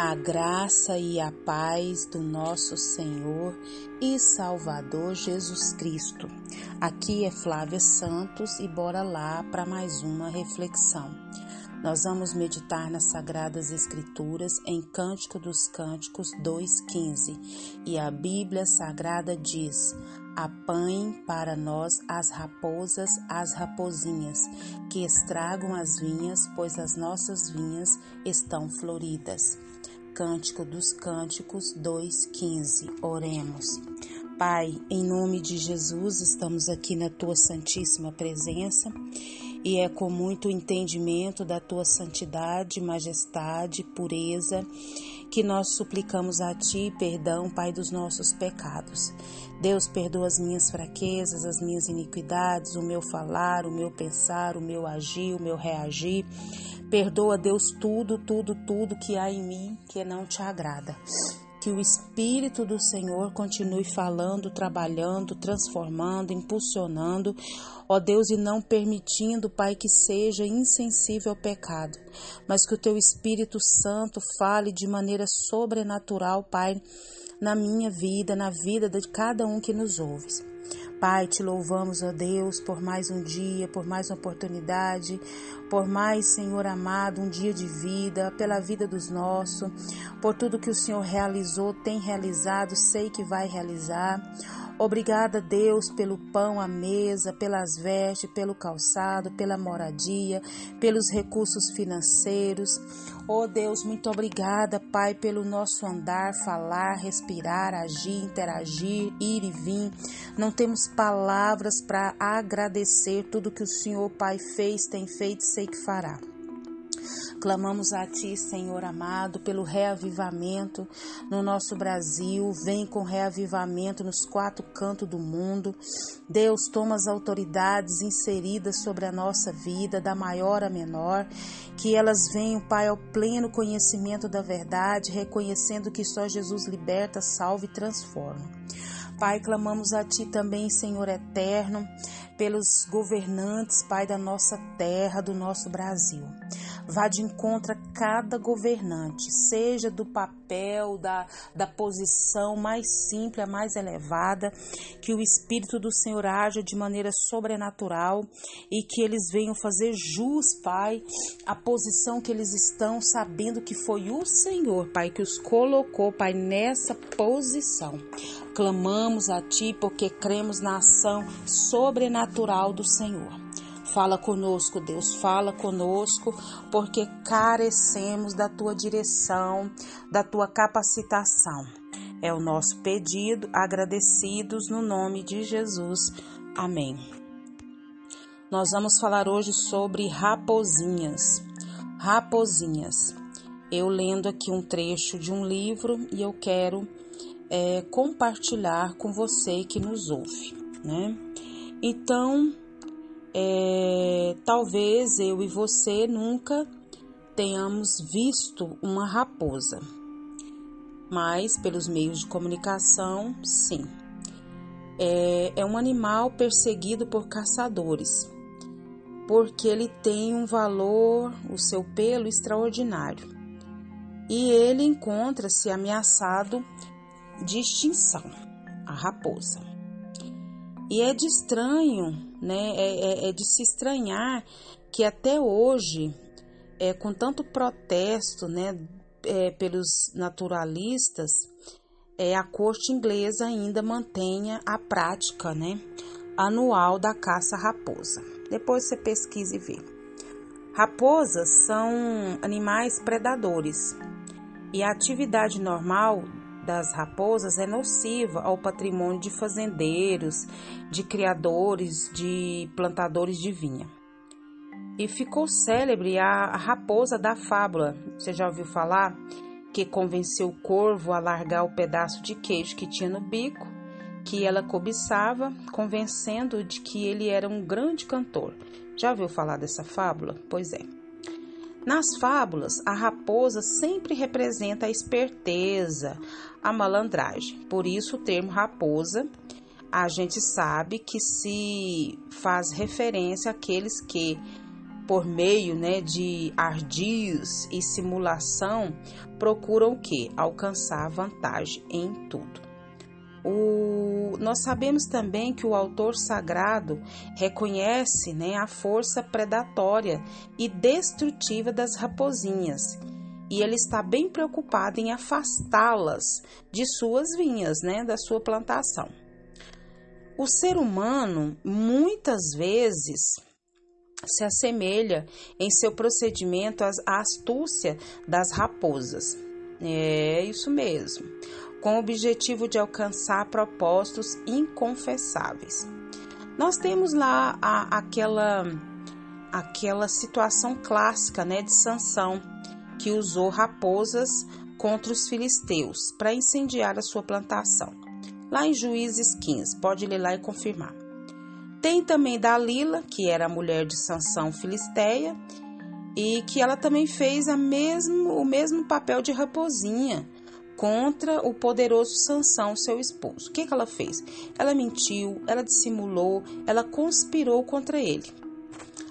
a graça e a paz do nosso Senhor e Salvador Jesus Cristo. Aqui é Flávia Santos e bora lá para mais uma reflexão. Nós vamos meditar nas Sagradas Escrituras em Cântico dos Cânticos 2,15 e a Bíblia Sagrada diz: Apanhem para nós as raposas, as rapozinhas, que estragam as vinhas, pois as nossas vinhas estão floridas. Cântico dos Cânticos 2:15. Oremos. Pai, em nome de Jesus, estamos aqui na tua santíssima presença e é com muito entendimento da tua santidade, majestade, pureza que nós suplicamos a ti perdão, Pai, dos nossos pecados. Deus, perdoa as minhas fraquezas, as minhas iniquidades, o meu falar, o meu pensar, o meu agir, o meu reagir. Perdoa, Deus, tudo, tudo, tudo que há em mim que não te agrada. Que o Espírito do Senhor continue falando, trabalhando, transformando, impulsionando, ó Deus, e não permitindo, Pai, que seja insensível ao pecado, mas que o Teu Espírito Santo fale de maneira sobrenatural, Pai, na minha vida, na vida de cada um que nos ouve. Pai, te louvamos, ó Deus, por mais um dia, por mais uma oportunidade, por mais, Senhor amado, um dia de vida, pela vida dos nossos, por tudo que o Senhor realizou, tem realizado, sei que vai realizar. Obrigada, Deus, pelo pão à mesa, pelas vestes, pelo calçado, pela moradia, pelos recursos financeiros. Oh Deus, muito obrigada, Pai, pelo nosso andar, falar, respirar, agir, interagir, ir e vir. Não temos palavras para agradecer tudo que o Senhor, Pai, fez, tem feito, sei que fará. Clamamos a Ti, Senhor amado, pelo reavivamento no nosso Brasil. Vem com reavivamento nos quatro cantos do mundo. Deus, toma as autoridades inseridas sobre a nossa vida, da maior a menor, que elas venham, Pai, ao pleno conhecimento da verdade, reconhecendo que só Jesus liberta, salva e transforma. Pai, clamamos a Ti também, Senhor eterno, pelos governantes, Pai, da nossa terra, do nosso Brasil. Vá de encontro a cada governante, seja do papel, da, da posição mais simples, a mais elevada, que o Espírito do Senhor haja de maneira sobrenatural e que eles venham fazer jus, Pai, a posição que eles estão, sabendo que foi o Senhor, Pai, que os colocou, Pai, nessa posição. Clamamos a Ti porque cremos na ação sobrenatural do Senhor. Fala conosco, Deus, fala conosco, porque carecemos da tua direção, da tua capacitação. É o nosso pedido, agradecidos no nome de Jesus. Amém. Nós vamos falar hoje sobre raposinhas. Raposinhas. Eu lendo aqui um trecho de um livro e eu quero é, compartilhar com você que nos ouve, né? Então, é, talvez eu e você nunca tenhamos visto uma raposa, mas pelos meios de comunicação, sim. É, é um animal perseguido por caçadores, porque ele tem um valor, o seu pelo extraordinário, e ele encontra-se ameaçado de extinção, a raposa. E é de estranho, né? É, é, é de se estranhar que até hoje, é, com tanto protesto, né, é, pelos naturalistas, é, a corte inglesa ainda mantenha a prática, né, anual da caça raposa. Depois você pesquisa e vê. Raposas são animais predadores e a atividade normal das raposas é nociva ao patrimônio de fazendeiros, de criadores, de plantadores de vinha. E ficou célebre a raposa da fábula. Você já ouviu falar? Que convenceu o corvo a largar o pedaço de queijo que tinha no bico, que ela cobiçava, convencendo de que ele era um grande cantor. Já ouviu falar dessa fábula? Pois é. Nas fábulas, a raposa sempre representa a esperteza, a malandragem. Por isso, o termo raposa, a gente sabe que se faz referência àqueles que por meio né, de ardios e simulação, procuram o que? Alcançar vantagem em tudo. O, nós sabemos também que o autor sagrado reconhece né, a força predatória e destrutiva das raposinhas e ele está bem preocupado em afastá-las de suas vinhas, né, da sua plantação. O ser humano muitas vezes se assemelha em seu procedimento à astúcia das raposas. É isso mesmo, com o objetivo de alcançar propósitos inconfessáveis. Nós temos lá a, aquela aquela situação clássica, né, de Sansão, que usou raposas contra os filisteus para incendiar a sua plantação. Lá em Juízes 15, pode ler lá e confirmar. Tem também Dalila, que era a mulher de Sansão filisteia, e que ela também fez mesmo, o mesmo papel de raposinha contra o poderoso Sansão, seu esposo. O que, que ela fez? Ela mentiu, ela dissimulou, ela conspirou contra ele.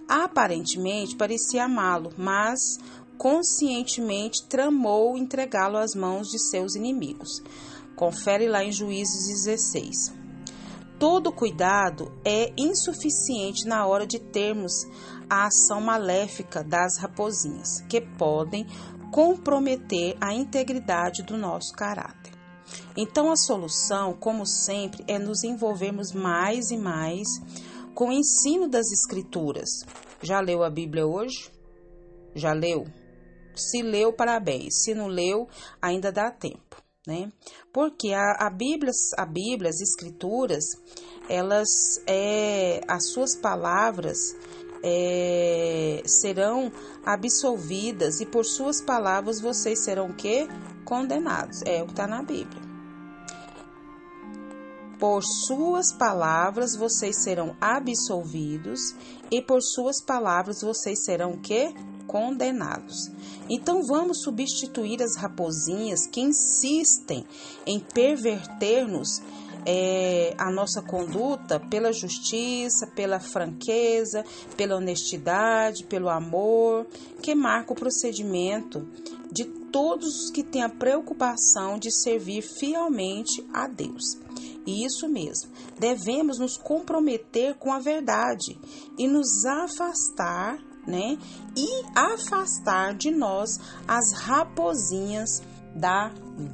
Aparentemente parecia amá-lo, mas conscientemente tramou entregá-lo às mãos de seus inimigos. Confere lá em Juízes 16. Todo cuidado é insuficiente na hora de termos a ação maléfica das raposinhas, que podem comprometer a integridade do nosso caráter. Então, a solução, como sempre, é nos envolvermos mais e mais com o ensino das Escrituras. Já leu a Bíblia hoje? Já leu? Se leu, parabéns. Se não leu, ainda dá tempo, né? Porque a, a Bíblia, a Bíblia, as Escrituras, elas, é, as suas palavras é, serão absolvidas e por suas palavras vocês serão o quê? Condenados. É o que está na Bíblia. Por suas palavras vocês serão absolvidos e por suas palavras vocês serão o quê? condenados. Então vamos substituir as raposinhas que insistem em perverter-nos é, a nossa conduta pela justiça, pela franqueza, pela honestidade, pelo amor, que marca o procedimento de todos os que têm a preocupação de servir fielmente a Deus. E isso mesmo, devemos nos comprometer com a verdade e nos afastar né? E afastar de nós as raposinhas da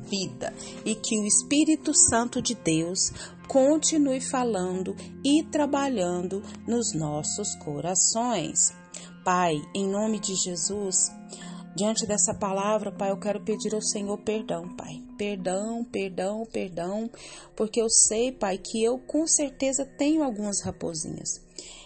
vida. E que o Espírito Santo de Deus continue falando e trabalhando nos nossos corações. Pai, em nome de Jesus, diante dessa palavra, Pai, eu quero pedir ao Senhor perdão, Pai. Perdão, perdão, perdão, porque eu sei, Pai, que eu com certeza tenho algumas raposinhas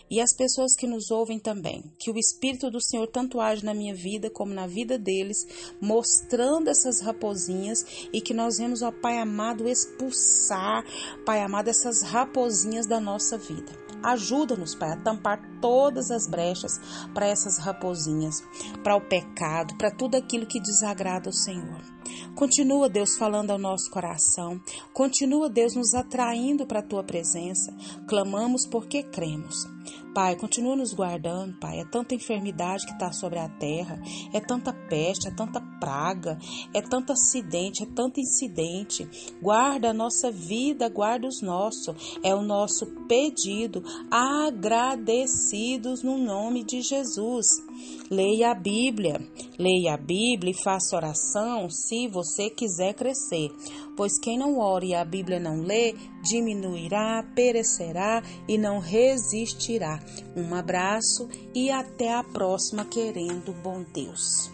e as pessoas que nos ouvem também. Que o Espírito do Senhor tanto age na minha vida como na vida deles, mostrando essas raposinhas e que nós vemos, ó Pai amado, expulsar, Pai amado, essas raposinhas da nossa vida. Ajuda-nos, Pai, a tampar todas as brechas para essas raposinhas, para o pecado, para tudo aquilo que desagrada o Senhor. Continua, Deus, falando ao nosso coração. Continua, Deus, nos atraindo para a tua presença. Clamamos porque cremos. Pai, continua nos guardando, Pai. É tanta enfermidade que está sobre a terra, é tanta peste, é tanta praga, é tanto acidente, é tanto incidente. Guarda a nossa vida, guarda os nossos. É o nosso pedido, agradecidos no nome de Jesus. Leia a Bíblia, leia a Bíblia e faça oração se você quiser crescer, pois quem não ora e a Bíblia não lê, diminuirá, perecerá e não resistirá. Um abraço e até a próxima, querendo bom Deus.